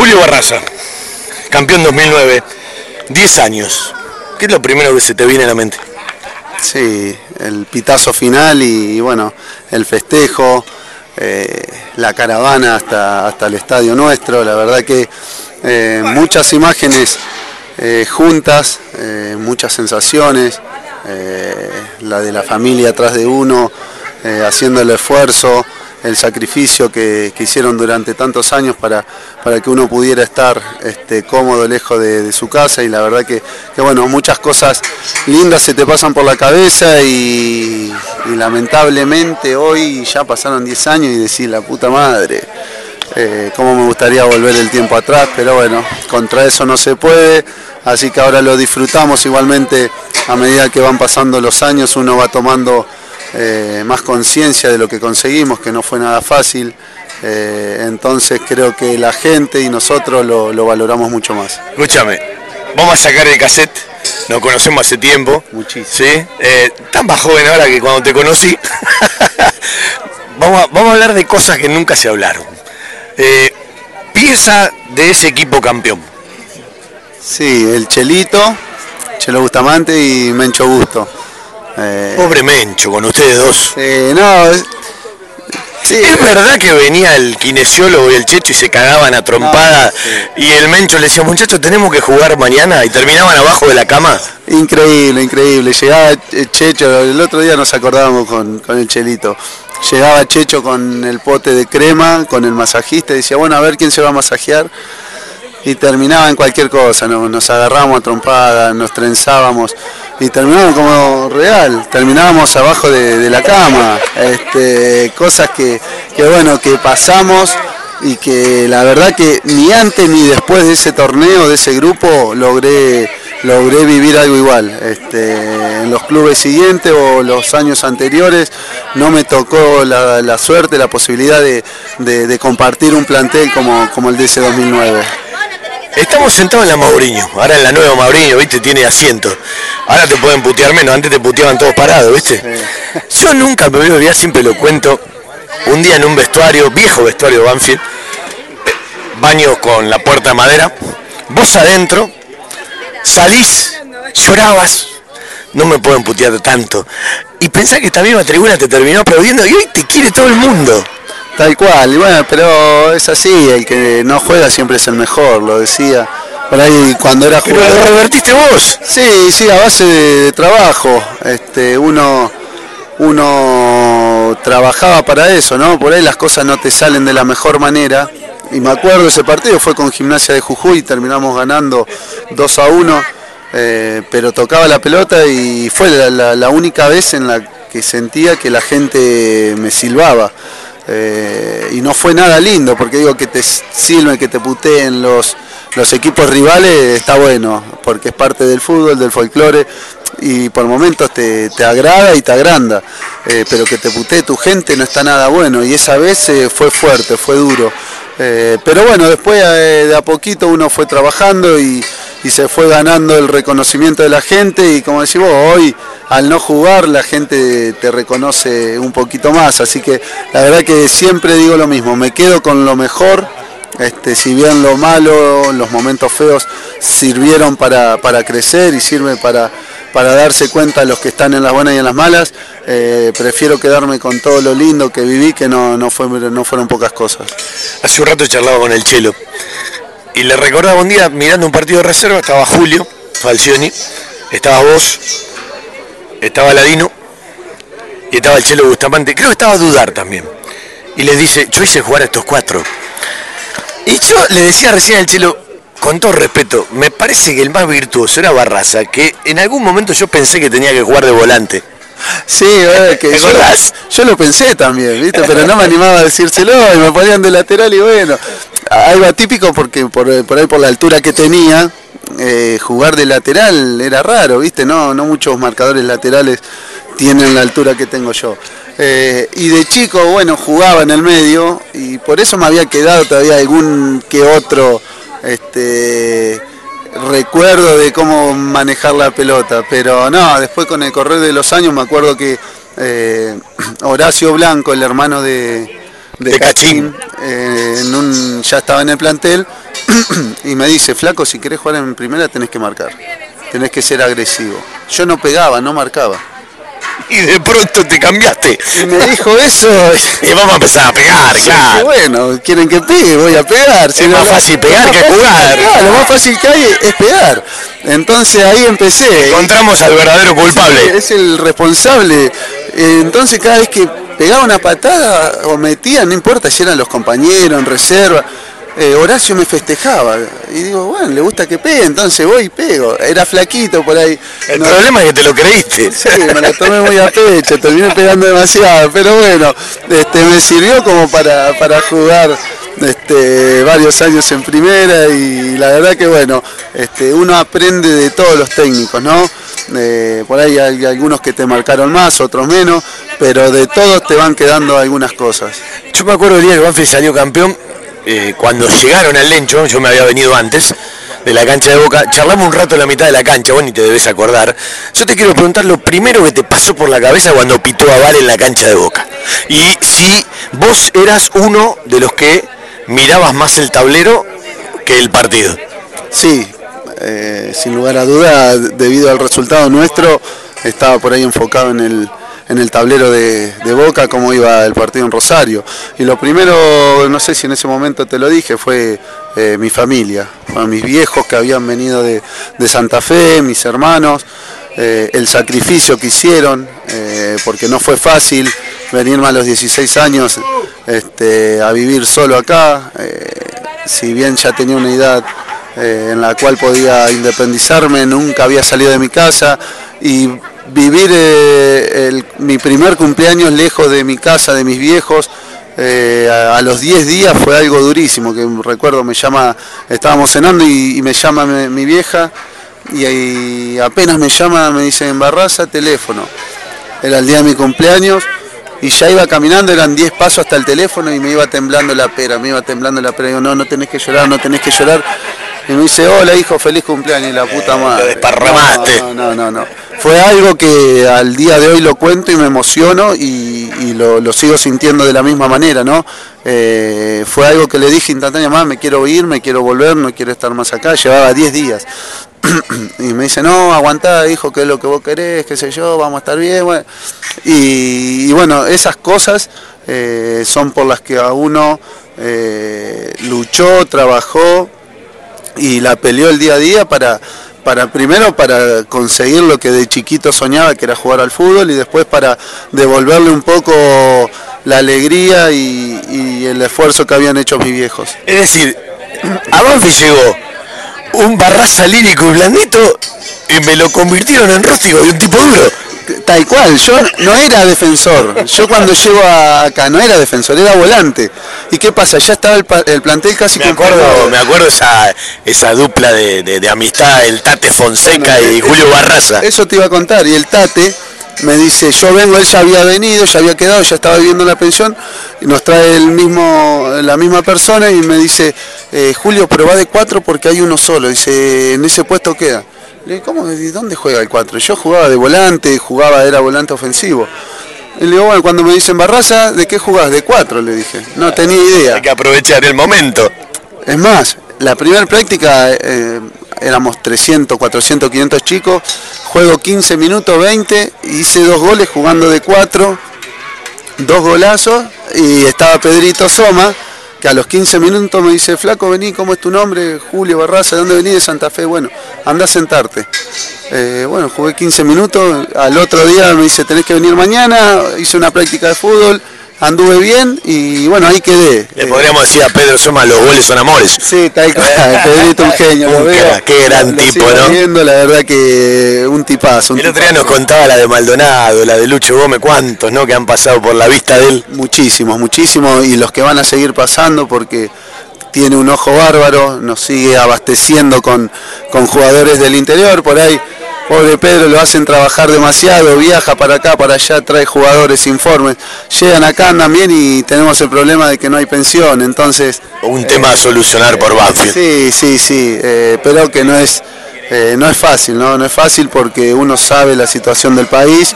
Julio Barraza, campeón 2009, 10 años. ¿Qué es lo primero que se te viene a la mente? Sí, el pitazo final y, bueno, el festejo, eh, la caravana hasta, hasta el estadio nuestro. La verdad que eh, muchas imágenes eh, juntas, muchas sensaciones, la de la familia atrás de uno, haciendo el esfuerzo el sacrificio que, hicieron durante tantos años para, para que uno pudiera estar este, cómodo lejos de, su casa. Y la verdad que, bueno, muchas cosas lindas se te pasan por la cabeza y, lamentablemente hoy ya pasaron 10 años y decir la puta madre. Eh, cómo me gustaría volver el tiempo atrás, pero bueno, contra eso no se puede, así que ahora lo disfrutamos igualmente. A medida que van pasando los años, uno va tomando eh, más conciencia de lo que conseguimos, que no fue nada fácil. Eh, entonces creo que la gente y nosotros lo, valoramos mucho más. Escúchame, vamos a sacar el cassette, nos conocemos hace tiempo. Muchísimo. ¿sí? Eh, tan más joven ahora que cuando te conocí. vamos, a, vamos a hablar de cosas que nunca se hablaron. pieza de ese equipo campeón. Sí, el Chelito, Chelo Bustamante y Mencho Gusto. Eh, Pobre Mencho, con ustedes dos. no, es verdad que venía el kinesiólogo y el Checho y se cagaban a trompada y el Mencho le decía, muchachos, tenemos que jugar mañana y terminaban abajo de la cama. Increíble, increíble. Llegaba Checho, el otro día nos acordábamos con, el Chelito. Llegaba Checho con el pote de crema, con el masajista y decía, bueno, a ver quién se va a masajear. Y terminaba en cualquier cosa, nos agarramos a trompada, nos trenzábamos y terminábamos como real, terminábamos abajo de, la cama, este, cosas que, bueno, que pasamos y que la verdad que ni antes ni después de ese torneo, de ese grupo, logré, logré vivir algo igual. Este, en los clubes siguientes o los años anteriores no me tocó la, suerte, la posibilidad de, compartir un plantel como, como el de ese 2009. Estamos sentados en la Mauriño, ahora en la nueva Mauriño, ¿viste? Tiene asiento. Ahora te pueden putear menos, antes te puteaban todos parados, ¿viste? Yo nunca me veo, ya siempre lo cuento, un día en un vestuario, viejo vestuario Banfield, baño con la puerta de madera, vos adentro, salís, llorabas, no me pueden putear tanto. Y pensás que esta misma tribuna te terminó aplaudiendo y hoy te quiere todo el mundo. Tal cual, y bueno, pero es así, el que no juega siempre es el mejor, lo decía. Por ahí cuando era jugador. Pero lo revertiste vos. Sí, sí, a base de, trabajo. Este, uno, uno trabajaba para eso, ¿no? Por ahí las cosas no te salen de la mejor manera. Y me acuerdo ese partido fue con Gimnasia de Jujuy, terminamos ganando 2 a 1, eh, pero tocaba la pelota y fue la única vez en la que sentía que la gente me silbaba. Eh, y no fue nada lindo, porque digo que te silben, que te puteen los, los equipos rivales, está bueno, porque es parte del fútbol, del folclore, y por momentos te, agrada y te agranda, eh, pero que te putee tu gente no está nada bueno, y esa vez eh, fue fuerte, fue duro. pero bueno, después de a poquito uno fue trabajando y, y se fue ganando el reconocimiento de la gente y como decís vos, hoy al no jugar la gente te reconoce un poquito más, así que la verdad que siempre digo lo mismo, me quedo con lo mejor, este, si bien lo malo, los momentos feos sirvieron para, crecer y sirve para, para darse cuenta de los que están en las buenas y en las malas, eh, prefiero quedarme con todo lo lindo que viví, que no, no, no fueron pocas cosas. Hace un rato charlaba con el Chelo y le recordaba un día, mirando un partido de reserva, estaba Julio Falcioni, estaba vos, estaba Ladino y estaba el Chelo Bustamante. Creo que estaba a dudar también. Y le dice, yo hice jugar a estos cuatro. Y yo le decía recién al Chelo, con todo respeto, me parece que el más virtuoso era Barraza, que en algún momento yo pensé que tenía que jugar de volante. Sí, que yo, yo, lo pensé también, ¿viste? Pero no me animaba a decírselo y me ponían de lateral y bueno, algo atípico porque por, por ahí por la altura que tenía, eh, jugar de lateral era raro, ¿viste? No, no muchos marcadores laterales tienen la altura que tengo yo. Eh, y de chico, bueno, jugaba en el medio y por eso me había quedado todavía algún que otro este, recuerdo de cómo manejar la pelota. Pero no, después con el correr de los años me acuerdo que eh, Horacio Blanco, el hermano de, de, Cachín, eh, en un, ya estaba en el plantel y me dice, flaco, si querés jugar en primera tenés que marcar, tenés que ser agresivo. Yo no pegaba, no marcaba. Y de pronto te cambiaste. Y me dijo eso. y vamos a empezar a pegar, claro. bueno, quieren que pegue, voy a pegar. es más fácil pegar que jugar. lo más fácil que hay es pegar. Entonces ahí empecé. Encontramos al verdadero culpable. es el responsable. Entonces cada vez que pegaba una patada o metía, no importa si eran los compañeros en reserva, eh, Horacio me festejaba. Y digo, bueno, le gusta que pegue, entonces voy y pego. Era flaquito por ahí. El problema es que te lo creíste. Sí, me la tomé muy a pecho, terminé pegando demasiado. Pero bueno, este, me sirvió como para, para jugar este, varios años en primera y la verdad que bueno, este, uno aprende de todos los técnicos, ¿no? Eh, por ahí hay algunos que te marcaron más, otros menos, pero de todos te van quedando algunas cosas. Yo me acuerdo el día que Banfield salió campeón, eh, cuando llegaron al Lencho, yo me había venido antes de la cancha de Boca, charlamos un rato en la mitad de la cancha, vos ni te debes acordar. Yo te quiero preguntar lo primero que te pasó por la cabeza cuando pitó a Val en la cancha de Boca. Y si vos eras uno de los que mirabas más el tablero que el partido. Sí, eh, sin lugar a duda, debido al resultado nuestro, estaba por ahí enfocado en el, en el tablero de, Boca cómo iba el partido en Rosario. Y lo primero, no sé si en ese momento te lo dije, fue eh, mi familia, mis viejos que habían venido de, Santa Fe, mis hermanos, eh, el sacrificio que hicieron, porque no fue fácil venirme a los 16 años este, a vivir solo acá, si bien ya tenía una edad eh, en la cual podía independizarme, nunca había salido de mi casa y vivir eh, mi primer cumpleaños lejos de mi casa, de mis viejos, eh, a, los 10 días fue algo durísimo, que recuerdo me llama, estábamos cenando y, me llama mi, vieja y, apenas me llama, me dice en Barraza, teléfono. Era el día de mi cumpleaños y ya iba caminando, eran 10 pasos hasta el teléfono y me iba temblando la pera, me iba temblando la pera. Digo, no, no tenés que llorar, no tenés que llorar. Y me dice, hola hijo, feliz cumpleaños, y la puta madre. Lo desparramaste. No, no, no, no, Fue algo que al día de hoy lo cuento y me emociono y, lo, sigo sintiendo de la misma manera, ¿no? Eh, fue algo que le dije instantáneamente, me quiero ir, me quiero volver, no quiero estar más acá, llevaba 10 días. y me dice, no, aguantá, hijo, que es lo que vos querés, qué sé yo, vamos a estar bien. Y, bueno, esas cosas eh, son por las que a uno eh, luchó, trabajó y la peleó el día a día para, para primero para conseguir lo que de chiquito soñaba, que era jugar al fútbol, y después para devolverle un poco la alegría y, el esfuerzo que habían hecho mis viejos. Es decir, a Banfi llegó un barraza lírico y blandito y me lo convirtieron en rústico y un tipo duro tal cual, yo no era defensor, yo cuando llego acá no era defensor, era volante. ¿Y qué pasa? Ya estaba el, plantel casi me acuerdo Me acuerdo esa, esa dupla de, amistad, el Tate Fonseca y Julio Barraza. Eso te iba a contar, y el Tate me dice, yo vengo, él ya había venido, ya había quedado, ya estaba viviendo en la pensión, y nos trae el mismo, la misma persona y me dice, eh, Julio, pero va de cuatro porque hay uno solo, dice, en ese puesto queda. Le digo, ¿cómo? ¿Dónde juega el 4? Yo jugaba de volante, jugaba, era volante ofensivo. Y le digo, bueno, cuando me dicen Barraza, ¿de qué jugás? De 4, le dije. No tenía idea. Hay que aprovechar el momento. Es más, la primera práctica eh, éramos 300, 400, 500 chicos. Juego 15 minutos, 20, hice dos goles jugando de 4, dos golazos y estaba Pedrito Soma que a los 15 minutos me dice, flaco, vení, ¿cómo es tu nombre? Julio Barraza, ¿de dónde venís? De Santa Fe. Bueno, anda a sentarte. Eh, bueno, jugué 15 minutos, al otro día me dice, tenés que venir mañana, hice una práctica de fútbol, anduve bien y bueno, ahí quedé. Le podríamos decir a Pedro Soma, los goles son amores. Sí, tal cual, Pedrito un genio. lo veo, qué gran tipo, ¿no? Viendo, la verdad que un tipazo. el otro día nos contaba la de Maldonado, la de Lucho Gómez, cuántos, ¿no? Que han pasado por la vista de él. Muchísimos, muchísimos y los que van a seguir pasando porque tiene un ojo bárbaro, nos sigue abasteciendo con, con jugadores del interior, por ahí Pobre Pedro lo hacen trabajar demasiado, viaja para acá, para allá, trae jugadores, informes. Llegan acá también y tenemos el problema de que no hay pensión, entonces... Un tema a solucionar por Banfield. Sí, sí, sí, eh, pero que no es eh, no es fácil, ¿no? no es fácil porque uno sabe la situación del país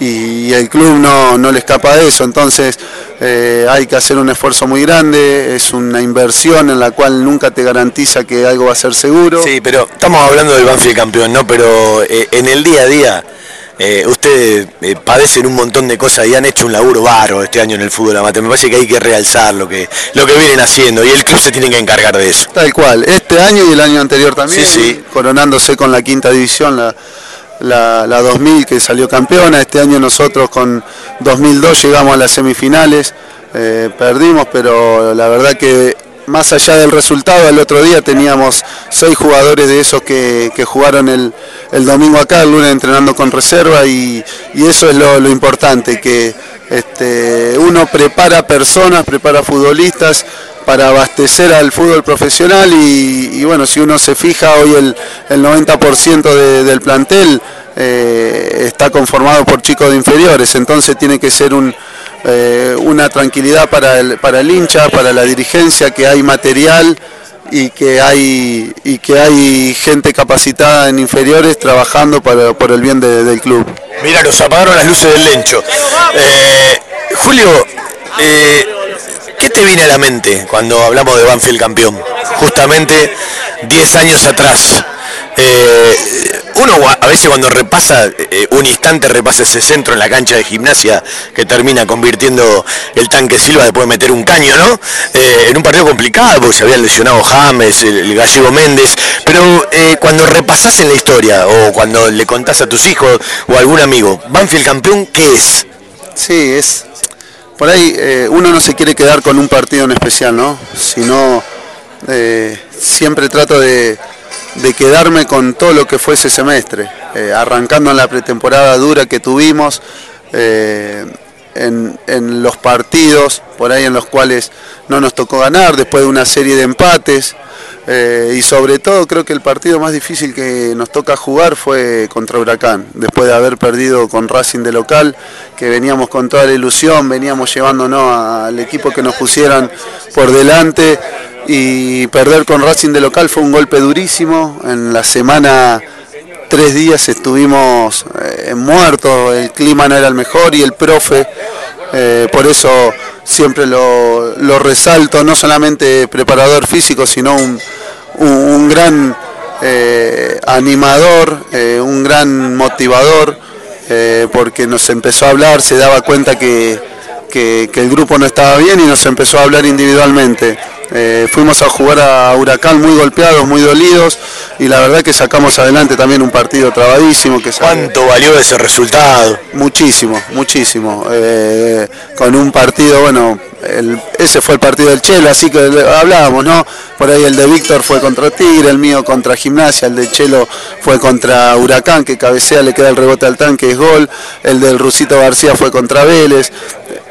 y el club no, no le escapa de eso, entonces eh, hay que hacer un esfuerzo muy grande, es una inversión en la cual nunca te garantiza que algo va a ser seguro. Sí, pero estamos hablando del Banfield campeón, ¿no? Pero eh, en el día a día eh, ustedes eh, padecen un montón de cosas y han hecho un laburo bárbaro este año en el fútbol amateur. Me parece que hay que realzar lo que, lo que vienen haciendo y el club se tiene que encargar de eso. Tal cual, este año y el año anterior también, Sí, sí. coronándose con la quinta división, la, la, la 2000 que salió campeona, este año nosotros con 2002 llegamos a las semifinales, eh, perdimos, pero la verdad que más allá del resultado, el otro día teníamos seis jugadores de esos que, jugaron el, domingo acá, el lunes entrenando con reserva y, eso es lo, importante, que este, uno prepara personas, prepara futbolistas para abastecer al fútbol profesional y, bueno, si uno se fija hoy el, el 90% de- del plantel eh, está conformado por chicos de inferiores, entonces tiene que ser un, eh, una tranquilidad para el, para el hincha, para la dirigencia, que hay material y que hay, y que hay gente capacitada en inferiores trabajando para, por el bien de- del club. Mira, nos apagaron las luces del lencho. Eh, Julio, eh, ¿qué te viene a la mente cuando hablamos de Banfield campeón? Justamente 10 años atrás. Eh, uno a veces cuando repasa, eh, un instante repasa ese centro en la cancha de gimnasia que termina convirtiendo el tanque Silva después de meter un caño, ¿no? Eh, en un partido complicado porque se habían lesionado James, el, gallego Méndez, pero cuando repasás en la historia o cuando le contás a tus hijos o a algún amigo, Banfield campeón, ¿qué es? Sí, es. Por ahí uno no se quiere quedar con un partido en especial, ¿no? Sino siempre trato de, de quedarme con todo lo que fue ese semestre, eh, arrancando en la pretemporada dura que tuvimos, eh, en, en los partidos por ahí en los cuales no nos tocó ganar, después de una serie de empates. eh, y sobre todo creo que el partido más difícil que nos toca jugar fue contra Huracán, después de haber perdido con Racing de local, que veníamos con toda la ilusión, veníamos llevándonos al equipo que nos pusieran por delante y perder con Racing de local fue un golpe durísimo. En la semana tres días estuvimos eh, muertos, el clima no era el mejor y el profe, eh, por eso siempre lo, resalto, no solamente preparador físico, sino un, un- gran eh, animador, un gran motivador, porque nos empezó a hablar, se daba cuenta que- que el grupo no estaba bien y nos empezó a hablar individualmente. Eh, fuimos a jugar a Huracán muy golpeados, muy dolidos y la verdad que sacamos adelante también un partido trabadísimo que ¿Cuánto valió ese resultado? Muchísimo, muchísimo. Eh, con un partido, bueno, el- ese fue el partido del Chelo, así que hablábamos, ¿no? Por ahí el de Víctor fue contra Tigre, el mío contra Gimnasia, el de Chelo fue contra Huracán, que cabecea, le queda el rebote al tanque, es gol. El del Rusito García fue contra Vélez.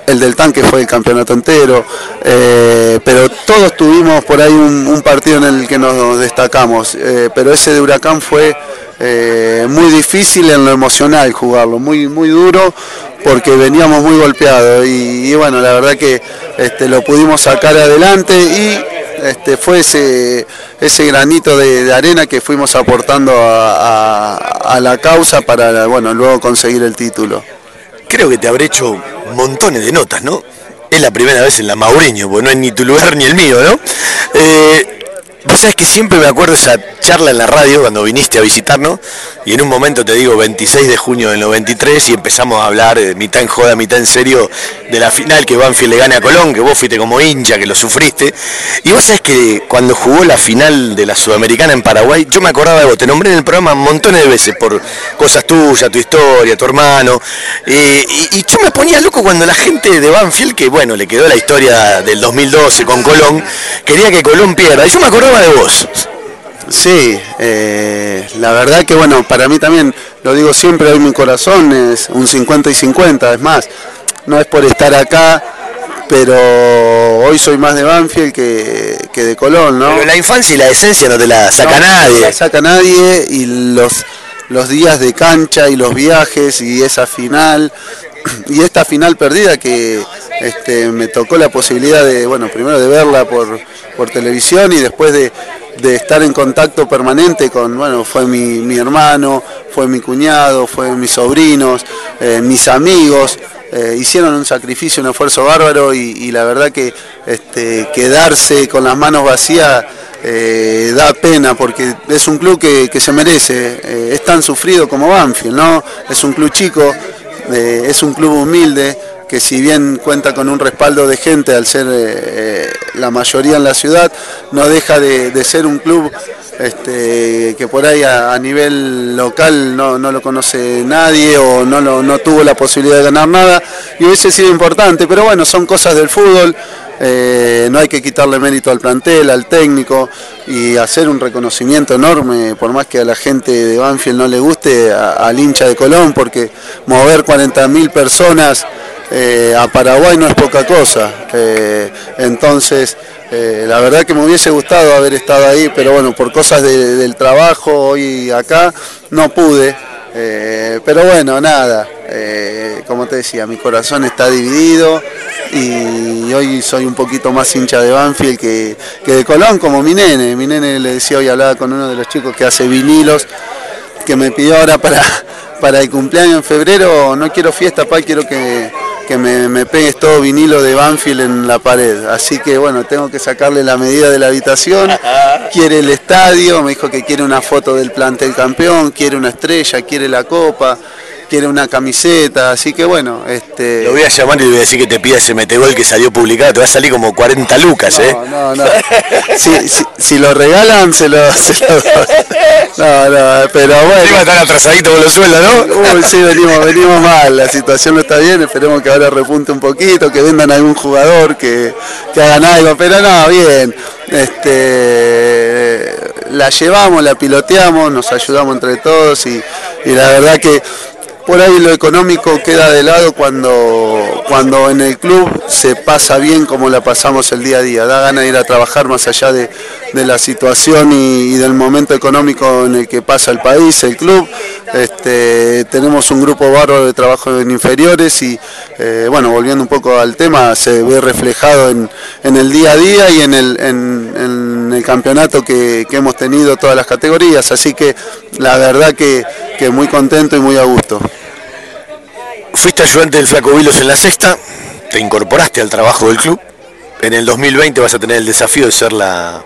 El del tanque fue el campeonato entero. Eh, pero todos tuvimos por ahí un, partido en el que nos destacamos. Eh, pero ese de Huracán fue eh, muy difícil en lo emocional jugarlo, muy, muy duro porque veníamos muy golpeados y, bueno, la verdad que este, lo pudimos sacar adelante y este, fue ese, ese granito de, arena que fuimos aportando a, a- a la causa para bueno, luego conseguir el título. Creo que te habré hecho montones de notas, ¿no? Es la primera vez en la Maureño, porque no es ni tu lugar ni el mío, ¿no? Eh, Vos sabés que siempre me acuerdo esa charla en la radio cuando viniste a visitarnos y en un momento te digo 26 de junio del 93 y empezamos a hablar eh, mitad en joda, mitad en serio de la final que Banfield le gana a Colón, que vos fuiste como hincha, que lo sufriste. Y vos sabés que cuando jugó la final de la Sudamericana en Paraguay, yo me acordaba de vos, te nombré en el programa montones de veces por cosas tuyas, tu historia, tu hermano. Eh, y, y yo me ponía loco cuando la gente de Banfield, que bueno, le quedó la historia del 2012 con Colón, quería que Colón pierda. Y yo me acordaba de vos. Sí, eh, la verdad que bueno, para mí también, lo digo siempre, hoy mi corazón es un 50 y 50, es más, no es por estar acá, pero hoy soy más de Banfield que, que de Colón, ¿no? Pero la infancia y la esencia no te la saca No, nadie. No la saca nadie y los, los días de cancha y los viajes y esa final y esta final perdida que este, me tocó la posibilidad de, bueno, primero de verla por, por televisión y después de, estar en contacto permanente con, bueno, fue mi, hermano, fue mi cuñado, fue mis sobrinos, eh, mis amigos, eh, hicieron un sacrificio, un esfuerzo bárbaro y, la verdad que este, quedarse con las manos vacías eh, da pena porque es un club que, se merece, es tan sufrido como Banfield, ¿no? Es un club chico, es un club humilde que si bien cuenta con un respaldo de gente al ser la mayoría en la ciudad, no deja de ser un club este, que por ahí a, nivel local no, lo conoce nadie o no, no tuvo la posibilidad de ganar nada y hubiese sido importante, pero bueno, son cosas del fútbol. Eh, no hay que quitarle mérito al plantel, al técnico y hacer un reconocimiento enorme, por más que a la gente de Banfield no le guste, al hincha de Colón, porque mover 40.000 personas eh, a Paraguay no es poca cosa. Eh, entonces, eh, la verdad que me hubiese gustado haber estado ahí, pero bueno, por cosas del trabajo hoy acá no pude. pero bueno, nada, como te decía, mi corazón está dividido y hoy soy un poquito más hincha de Banfield que, de Colón, como mi nene. Mi nene le decía hoy, hablaba con uno de los chicos que hace vinilos, que me pidió ahora para, para el cumpleaños en febrero, no quiero fiesta, pa, quiero que, que me, pegues todo vinilo de Banfield en la pared. Así que bueno, tengo que sacarle la medida de la habitación. Quiere el estadio, me dijo que quiere una foto del plantel campeón, quiere una estrella, quiere la copa quiere una camiseta, así que bueno, este... Lo voy a llamar y le voy a decir que te pida ese metegol que salió publicado, te va a salir como 40 lucas, ¿eh? No, no, si, lo regalan, se lo, No, no, pero bueno... Va a estar atrasadito con los sueldos, ¿no? Uy, sí, venimos, venimos mal, la situación no está bien, esperemos que ahora repunte un poquito, que vendan a algún jugador, que, que hagan algo, pero no, bien. Este, la llevamos, la piloteamos, nos ayudamos entre todos y, y la verdad que por ahí lo económico queda de lado cuando, cuando en el club se pasa bien como la pasamos el día a día. Da ganas de ir a trabajar más allá de, la situación y, del momento económico en el que pasa el país, el club. Este, tenemos un grupo bárbaro de trabajo en inferiores y eh, bueno, volviendo un poco al tema, se ve reflejado en, el día a día y en el, en, el campeonato que, hemos tenido todas las categorías. Así que la verdad que, muy contento y muy a gusto. Fuiste ayudante del Flaco Vilos en la sexta, te incorporaste al trabajo del club. En el 2020 vas a tener el desafío de ser la,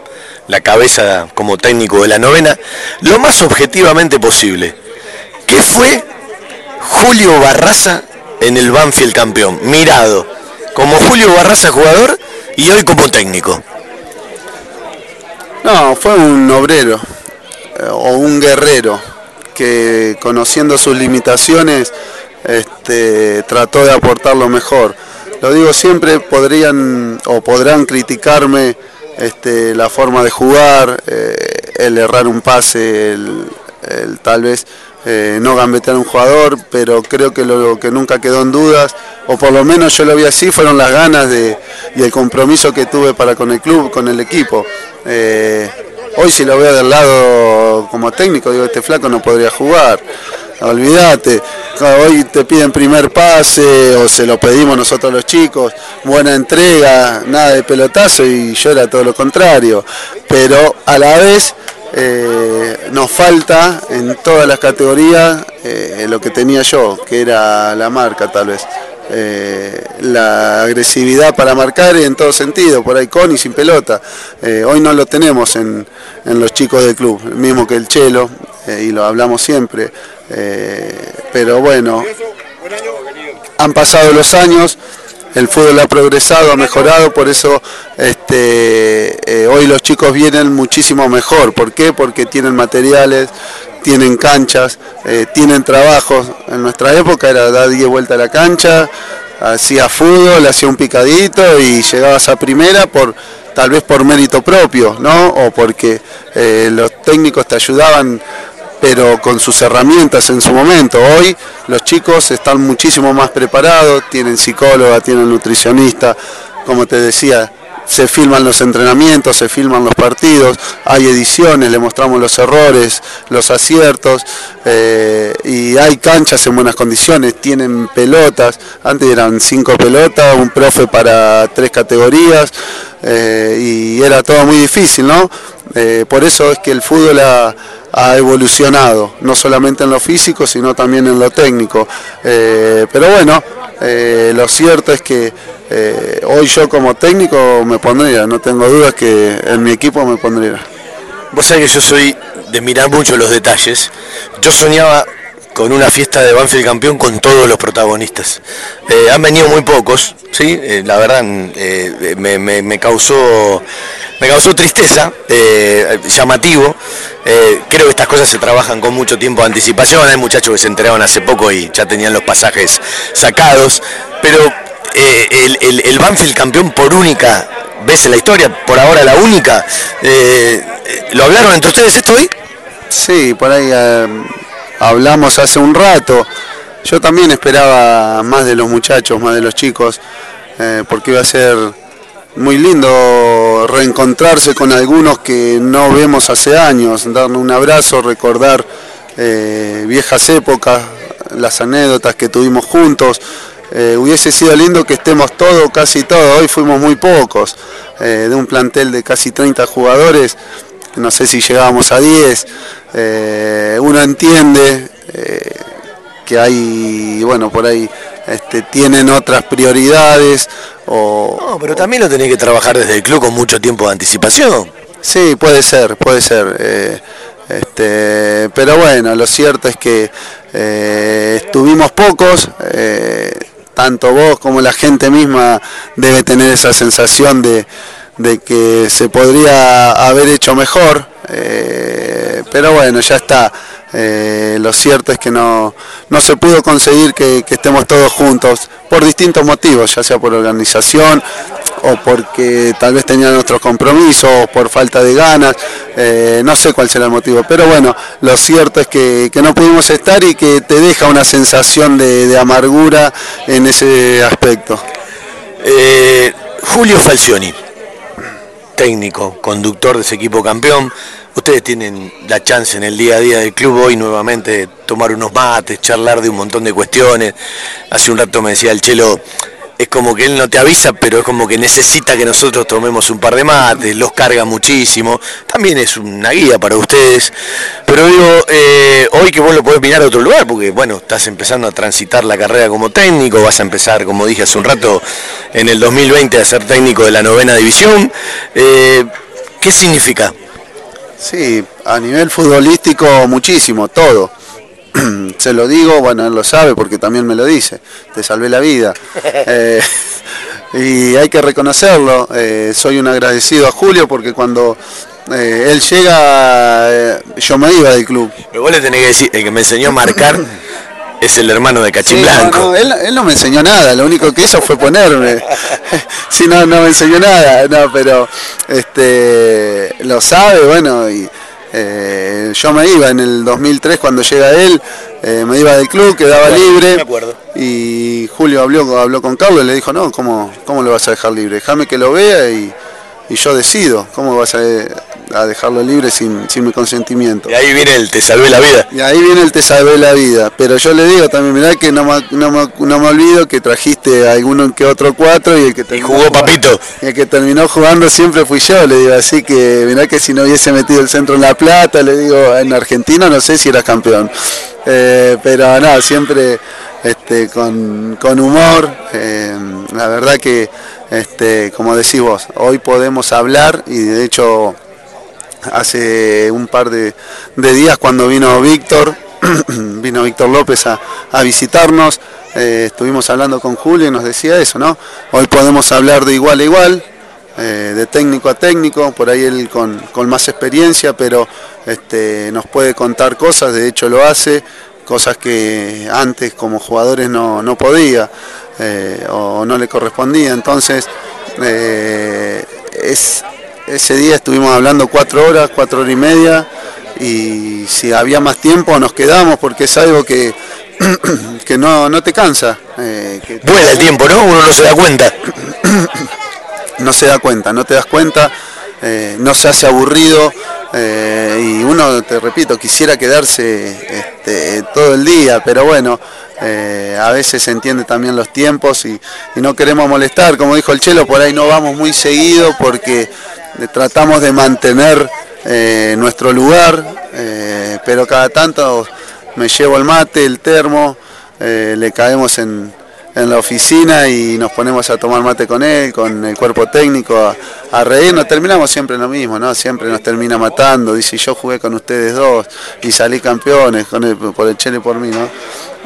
cabeza como técnico de la novena, lo más objetivamente posible. ¿Qué fue Julio Barraza en el Banfield campeón? Mirado, como Julio Barraza jugador y hoy como técnico. No, fue un obrero eh, o un guerrero que conociendo sus limitaciones este, trató de aportar lo mejor. Lo digo siempre, podrían o podrán criticarme este, la forma de jugar, eh, el errar un pase, el, tal vez eh, no gambetear un jugador, pero creo que lo, que nunca quedó en dudas, o por lo menos yo lo vi así, fueron las ganas de, y el compromiso que tuve para con el club, con el equipo. Eh, hoy si lo veo del lado como técnico, digo, este flaco no podría jugar olvídate, hoy te piden primer pase o se lo pedimos nosotros los chicos, buena entrega, nada de pelotazo y yo era todo lo contrario, pero a la vez eh, nos falta en todas las categorías eh, lo que tenía yo, que era la marca tal vez. Eh, la agresividad para marcar en todo sentido, por ahí con y sin pelota. hoy no lo tenemos en, en, los chicos del club, mismo que el Chelo, y lo hablamos siempre. Pero bueno, han pasado los años, el fútbol ha progresado, ha mejorado, por eso este, eh, hoy los chicos vienen muchísimo mejor. ¿Por qué? Porque tienen materiales, tienen canchas, eh, tienen trabajos. En nuestra época era dar 10 vueltas a la cancha, hacía fútbol, hacía un picadito y llegabas a primera por tal vez por mérito propio, ¿no? O porque los técnicos te ayudaban pero con sus herramientas en su momento. Hoy los chicos están muchísimo más preparados, tienen psicóloga, tienen nutricionista, como te decía, se filman los entrenamientos, se filman los partidos, hay ediciones, le mostramos los errores, los aciertos, eh, y hay canchas en buenas condiciones, tienen pelotas, antes eran cinco pelotas, un profe para tres categorías, eh, y era todo muy difícil, ¿no? Eh, por eso es que el fútbol ha, evolucionado, no solamente en lo físico, sino también en lo técnico. Eh, pero bueno, eh, lo cierto es que hoy yo como técnico me pondría, no tengo dudas que en mi equipo me pondría. Vos sabés que yo soy de mirar mucho los detalles. Yo soñaba con una fiesta de Banfield campeón con todos los protagonistas. Eh, han venido muy pocos, ¿sí? Eh, la verdad eh, me, causó, me causó tristeza, llamativo. creo que estas cosas se trabajan con mucho tiempo de anticipación. Hay muchachos que se enteraron hace poco y ya tenían los pasajes sacados. Pero el, el, Banfield campeón por única vez en la historia, por ahora la única, ¿lo hablaron entre ustedes esto hoy? Sí, por ahí hablamos hace un rato. Yo también esperaba más de los muchachos, más de los chicos, eh, porque iba a ser muy lindo reencontrarse con algunos que no vemos hace años, darle un abrazo, recordar eh, viejas épocas, las anécdotas que tuvimos juntos. Eh, hubiese sido lindo que estemos todos, casi todos, hoy fuimos muy pocos, de un plantel de casi 30 jugadores, no sé si llegábamos a 10, eh, uno entiende eh, que hay, bueno, por ahí este, tienen otras prioridades. O, no, pero también lo tenés que trabajar desde el club con mucho tiempo de anticipación. Sí, puede ser, puede ser. Eh, este, pero bueno, lo cierto es que estuvimos pocos, tanto vos como la gente misma debe tener esa sensación de, de que se podría haber hecho mejor, eh, pero bueno, ya está. Eh, lo cierto es que no, no se pudo conseguir que, estemos todos juntos por distintos motivos, ya sea por organización o porque tal vez tenían otros compromisos o por falta de ganas, eh, no sé cuál será el motivo, pero bueno, lo cierto es que, no pudimos estar y que te deja una sensación de, amargura en ese aspecto. Julio Falcioni técnico, conductor de ese equipo campeón. Ustedes tienen la chance en el día a día del club hoy nuevamente de tomar unos mates, charlar de un montón de cuestiones. Hace un rato me decía el Chelo, es como que él no te avisa, pero es como que necesita que nosotros tomemos un par de mates, los carga muchísimo. También es una guía para ustedes. Pero digo, eh, hoy que vos lo podés mirar a otro lugar, porque bueno, estás empezando a transitar la carrera como técnico, vas a empezar, como dije hace un rato, en el 2020 a ser técnico de la novena división. Eh, ¿Qué significa? Sí, a nivel futbolístico muchísimo, todo se lo digo, bueno, él lo sabe porque también me lo dice, te salvé la vida. Eh, y hay que reconocerlo, eh, soy un agradecido a Julio porque cuando eh, él llega, yo me iba del club. Pero vos le tenés que decir, el que me enseñó a marcar es el hermano de Cachín Blanco. No, él, él, no me enseñó nada, lo único que hizo fue ponerme. sí, no, no me enseñó nada, no, pero este lo sabe, bueno, y eh, yo me iba en el 2003 cuando llega él, eh, me iba del club, quedaba libre. Y Julio habló, habló con Carlos y le dijo, no, ¿cómo, cómo lo vas a dejar libre? Déjame que lo vea y, y yo decido. ¿Cómo vas a, a dejarlo libre sin, sin, mi consentimiento. Y ahí viene el te salvé la vida. Y ahí viene el te salvé la vida. Pero yo le digo también, mirá que no me, no me, no me olvido que trajiste a alguno que otro cuatro y el que terminó jugó papito. Y el que terminó jugando siempre fui yo, le digo. Así que mirá que si no hubiese metido el centro en La Plata, le digo, en Argentina no sé si era campeón. Eh, pero nada, siempre este, con, con humor. Eh, la verdad que, este, como decís vos, hoy podemos hablar y de hecho hace un par de, días cuando vino Víctor, vino Víctor López a, visitarnos, eh, estuvimos hablando con Julio y nos decía eso, ¿no? Hoy podemos hablar de igual a igual, eh, de técnico a técnico, por ahí él con, más experiencia, pero este, nos puede contar cosas, de hecho lo hace, cosas que antes como jugadores no, podía eh, o no le correspondía. Entonces, es, ese día estuvimos hablando cuatro horas, cuatro horas y media, y si había más tiempo nos quedamos porque es algo que, que no, no te cansa. Eh, Vuela el tiempo, ¿no? Uno no se da cuenta. no se da cuenta, no te das cuenta, eh, no se hace aburrido eh, y uno, te repito, quisiera quedarse este, todo el día, pero bueno, a veces se entiende también los tiempos y, y, no queremos molestar, como dijo el Chelo, por ahí no vamos muy seguido porque tratamos de mantener eh, nuestro lugar, eh, pero cada tanto me llevo el mate, el termo, eh, le caemos en, en la oficina y nos ponemos a tomar mate con él, con el cuerpo técnico, a, a reírnos, terminamos siempre lo mismo, ¿no? Siempre nos termina matando, dice yo jugué con ustedes dos y salí campeones con el, por el por mí, ¿no?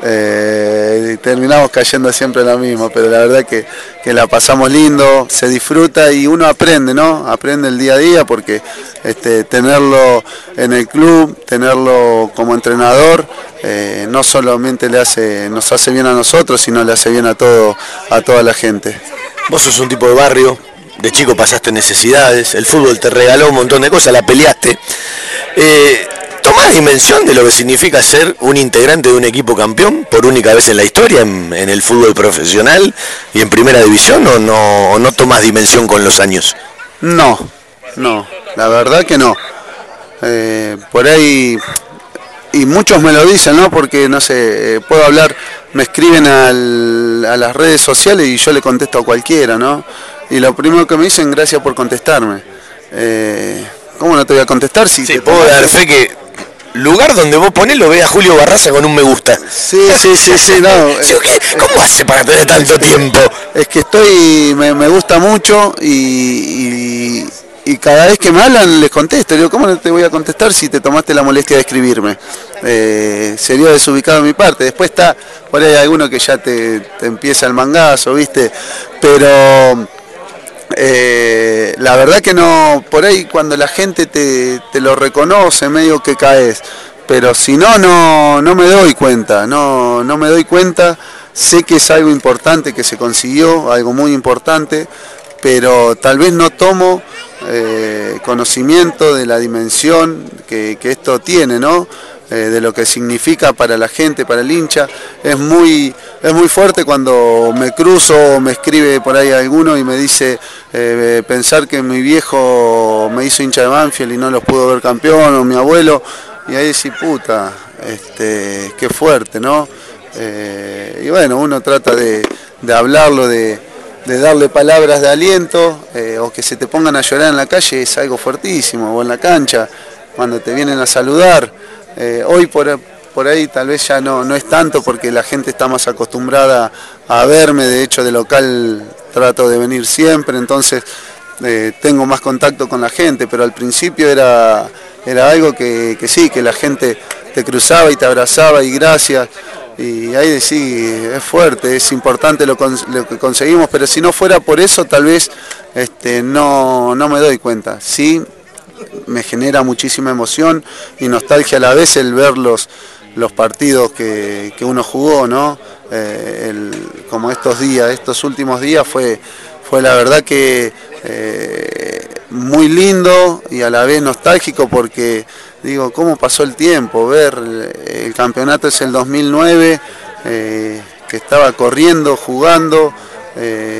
Eh, terminamos cayendo siempre lo mismo, pero la verdad que, que, la pasamos lindo, se disfruta y uno aprende, ¿no? Aprende el día a día porque este, tenerlo en el club, tenerlo como entrenador, eh, no solamente le hace, nos hace bien a nosotros, sino le hace bien a todo, a toda la gente. Vos sos un tipo de barrio, de chico pasaste necesidades, el fútbol te regaló un montón de cosas, la peleaste. Eh, ¿Tomás dimensión de lo que significa ser un integrante de un equipo campeón por única vez en la historia en, en el fútbol profesional y en primera división o no, o no tomás dimensión con los años? No, no, la verdad que no. Eh, por ahí, y muchos me lo dicen, ¿no? Porque, no sé, eh, puedo hablar, me escriben al, a las redes sociales y yo le contesto a cualquiera, ¿no? Y lo primero que me dicen, gracias por contestarme. Eh, ¿Cómo no te voy a contestar si Sí, te puedo dar fe que lugar donde vos ponés lo ve a Julio Barraza con un me gusta. Sí, sí, sí, sí, no. ¿qué? ¿Cómo hace para tener tanto tiempo? Es que estoy, me, me gusta mucho y, y, y cada vez que me hablan les contesto. Digo, ¿cómo no te voy a contestar si te tomaste la molestia de escribirme? Eh, sería desubicado de mi parte. Después está, por ahí hay alguno que ya te, te empieza el mangazo, ¿viste? Pero eh, la verdad que no, por ahí cuando la gente te, te lo reconoce, medio que caes. Pero si no, no, no me doy cuenta, no, no me doy cuenta. Sé que es algo importante que se consiguió, algo muy importante, pero tal vez no tomo eh, conocimiento de la dimensión que, que esto tiene, ¿no? Eh, de lo que significa para la gente, para el hincha. Es muy, es muy fuerte cuando me cruzo me escribe por ahí alguno y me dice eh, pensar que mi viejo me hizo hincha de Banfield y no los pudo ver campeón, o mi abuelo, y ahí decís, puta, este, qué fuerte, ¿no? Eh, y bueno, uno trata de, de hablarlo, de, de, darle palabras de aliento, o que se te pongan a llorar en la calle es algo fuertísimo, o en la cancha, cuando te vienen a saludar. Eh, hoy por, por, ahí tal vez ya no, no es tanto porque la gente está más acostumbrada a verme, de hecho de local trato de venir siempre, entonces eh, tengo más contacto con la gente, pero al principio era, era algo que, que, sí, que la gente te cruzaba y te abrazaba y gracias. Y ahí decís, es fuerte, es importante lo, lo, que conseguimos, pero si no fuera por eso tal vez este, no, no me doy cuenta. Sí, me genera muchísima emoción y nostalgia a la vez el ver los, los partidos que, que uno jugó, ¿no? Eh, como estos días, estos últimos días fue, fue la verdad que eh, muy lindo y a la vez nostálgico porque digo, ¿cómo pasó el tiempo? Ver el campeonato es el 2009, eh, que estaba corriendo, jugando,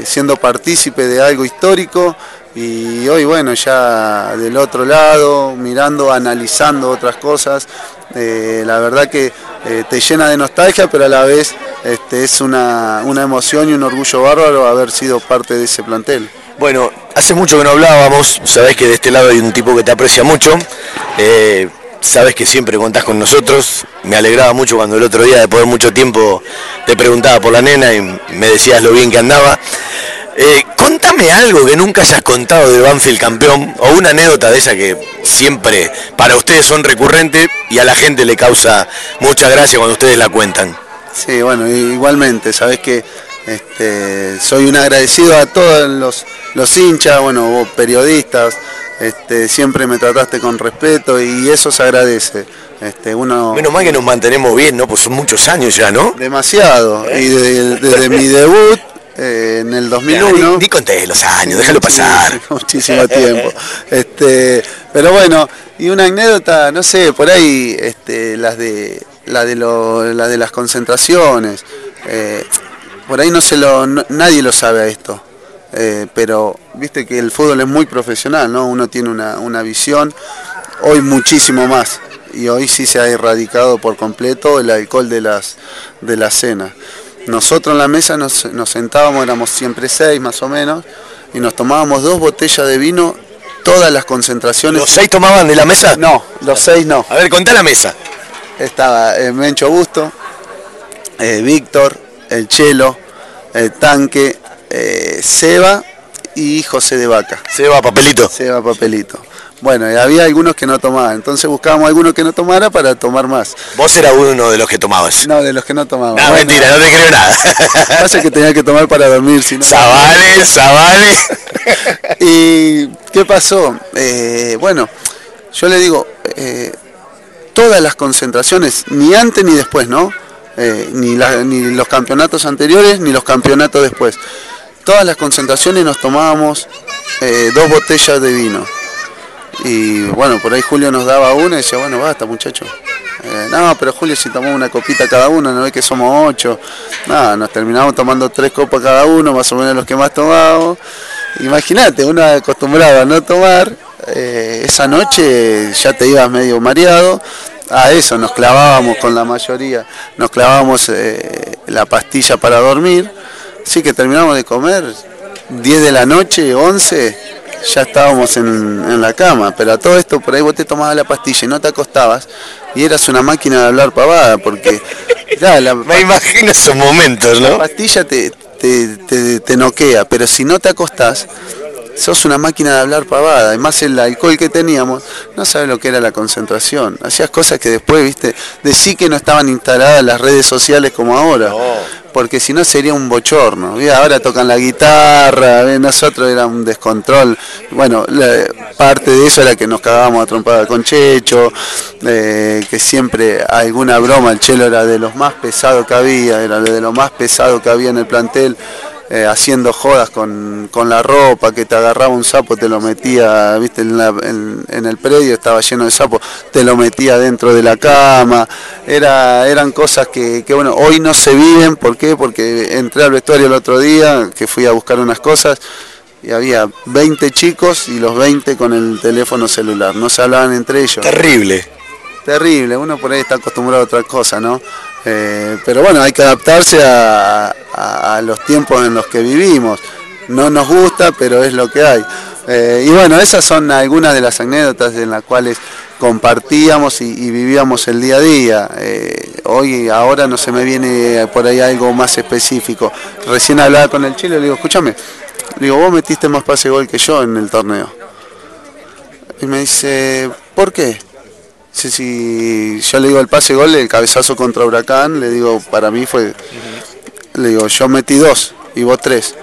siendo partícipe de algo histórico y hoy bueno ya del otro lado mirando analizando otras cosas eh, la verdad que eh, te llena de nostalgia pero a la vez este, es una, una, emoción y un orgullo bárbaro haber sido parte de ese plantel bueno hace mucho que no hablábamos sabés que de este lado hay un tipo que te aprecia mucho eh, sabes que siempre contás con nosotros. Me alegraba mucho cuando el otro día, después de mucho tiempo, te preguntaba por la nena y me decías lo bien que andaba. Eh, contame algo que nunca hayas contado de Banfield campeón o una anécdota de esa que siempre para ustedes son recurrentes y a la gente le causa mucha gracia cuando ustedes la cuentan. Sí, bueno, igualmente, sabes que este, soy un agradecido a todos los, los hinchas, bueno, vos periodistas, este, siempre me trataste con respeto y eso se agradece. Este, uno, Menos mal que nos mantenemos bien, ¿no? Pues son muchos años ya, ¿no? Demasiado. ¿Eh? Y desde, desde mi debut eh, en el 2001... Ni, ni conté los años, déjalo pasar. Muchísimo tiempo. Este, pero bueno, y una anécdota, no sé, por ahí este, las de, la de, lo, la de las concentraciones. Eh, por ahí no se lo, no, nadie lo sabe a esto. Eh, pero viste que el fútbol es muy profesional, ¿no? Uno tiene una, una, visión, hoy muchísimo más, y hoy sí se ha erradicado por completo el alcohol de las de la cena. Nosotros en la mesa nos, nos sentábamos, éramos siempre seis más o menos, y nos tomábamos dos botellas de vino todas las concentraciones. ¿Los seis tomaban de la mesa? No, los seis no. A ver, contá la mesa. Estaba eh, Mencho Busto, eh, Víctor, el Chelo, el Tanque, eh, Seba y José de Vaca. Seba Papelito. Seba Papelito. Bueno, y había algunos que no tomaban, entonces buscábamos alguno que no tomara para tomar más. Vos eras uno de los que tomabas. No, de los que no tomaban. No, mentira, no te creo nada. Pasa que tenía que tomar para dormir, si no. Zabales, Zabales. ¿Y qué pasó? Eh, bueno, yo le digo, eh, todas las concentraciones, ni antes ni después, ¿no? Eh, ni, la- ni los campeonatos anteriores ni los campeonatos después. Todas las concentraciones nos tomábamos dos botellas de vino. Y bueno, por ahí Julio nos daba una y decía, bueno, basta muchacho. Eh, no, pero Julio si tomamos una copita cada uno, no ve que somos ocho. Nada, nos terminamos tomando tres copas cada uno, más o menos los que más tomábamos. Imagínate, uno acostumbrado a no tomar, eh, esa noche ya te ibas medio mareado. A eso nos clavábamos con la mayoría, nos clavábamos eh, la pastilla para dormir. Así que terminamos de comer 10 de la noche, 11, ya estábamos en, en la cama. Pero a todo esto, por ahí vos te tomabas la pastilla y no te acostabas y eras una máquina de hablar pavada, porque ya, la, Me imagino esos momentos, la ¿no? pastilla te, te, te, te noquea, pero si no te acostás, sos una máquina de hablar pavada. Además el alcohol que teníamos, no sabes lo que era la concentración. Hacías cosas que después, viste, decí que no estaban instaladas las redes sociales como ahora. Porque si no sería un bochorno. Ahora tocan la guitarra, nosotros era un descontrol. Bueno, la- parte de eso era que nos cagábamos a trompada con Checho, eh, que siempre alguna broma, el chelo era de los más pesados que había, era de lo más pesado que había en el plantel eh, haciendo jodas con, con la ropa, que te agarraba un sapo, te lo metía, viste, en, la- en- en el predio estaba lleno de sapos, te lo metía dentro de la cama, era, eran cosas que, que, bueno, hoy no se viven, ¿por qué? Porque entré al vestuario el otro día, que fui a buscar unas cosas, y había 20 chicos y los 20 con el teléfono celular, no se hablaban entre ellos. Terrible. Terrible, uno por ahí está acostumbrado a otra cosa, ¿no? Eh, pero bueno, hay que adaptarse a, los tiempos en los que vivimos. No nos gusta, pero es lo que hay. Eh, y bueno, esas son algunas de las anécdotas en las cuales compartíamos y, vivíamos el día a día. Eh, hoy, ahora no se me viene por ahí algo más específico. Recién hablaba con el chile, le digo, escúchame, digo, vos metiste más pase gol que yo en el torneo. Y me dice, ¿por qué? Sí, sí, yo le digo el pase gol, el cabezazo contra Huracán, le digo, para mí fue, le digo, yo metí dos y vos tres.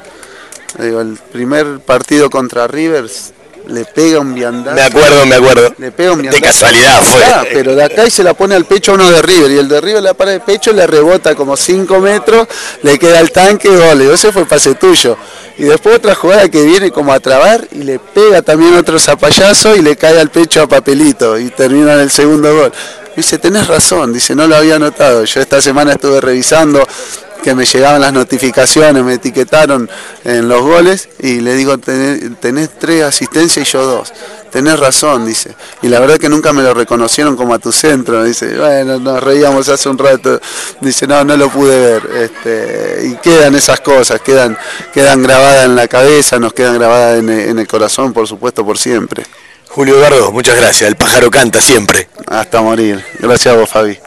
Le digo, el primer partido contra Rivers le pega un viandazo. Me acuerdo, me acuerdo. Le pega un De viandazo. casualidad fue. Ah, pero de acá y se la pone al pecho a uno de River y el de River le para el pecho, le rebota como 5 metros, le queda el tanque, gol. Le digo, ese fue el pase tuyo. Y después otra jugada que viene como a trabar y le pega también otro zapallazo y le cae al pecho a Papelito y termina en el segundo gol. Dice, tenés razón, dice, no lo había notado. Yo esta semana estuve revisando que me llegaban las notificaciones, me etiquetaron en los goles y le digo, tenés, tres asistencias y yo dos. Tenés razón, dice. Y la verdad que nunca me lo reconocieron como a tu centro. Dice, bueno, nos reíamos hace un rato. Dice, no, no lo pude ver. Este, y quedan esas cosas, quedan, quedan grabadas en la cabeza, nos quedan grabadas en el corazón, por supuesto, por siempre. Julio Eduardo, muchas gracias. El pájaro canta siempre. Hasta morir. Gracias a vos, Fabi.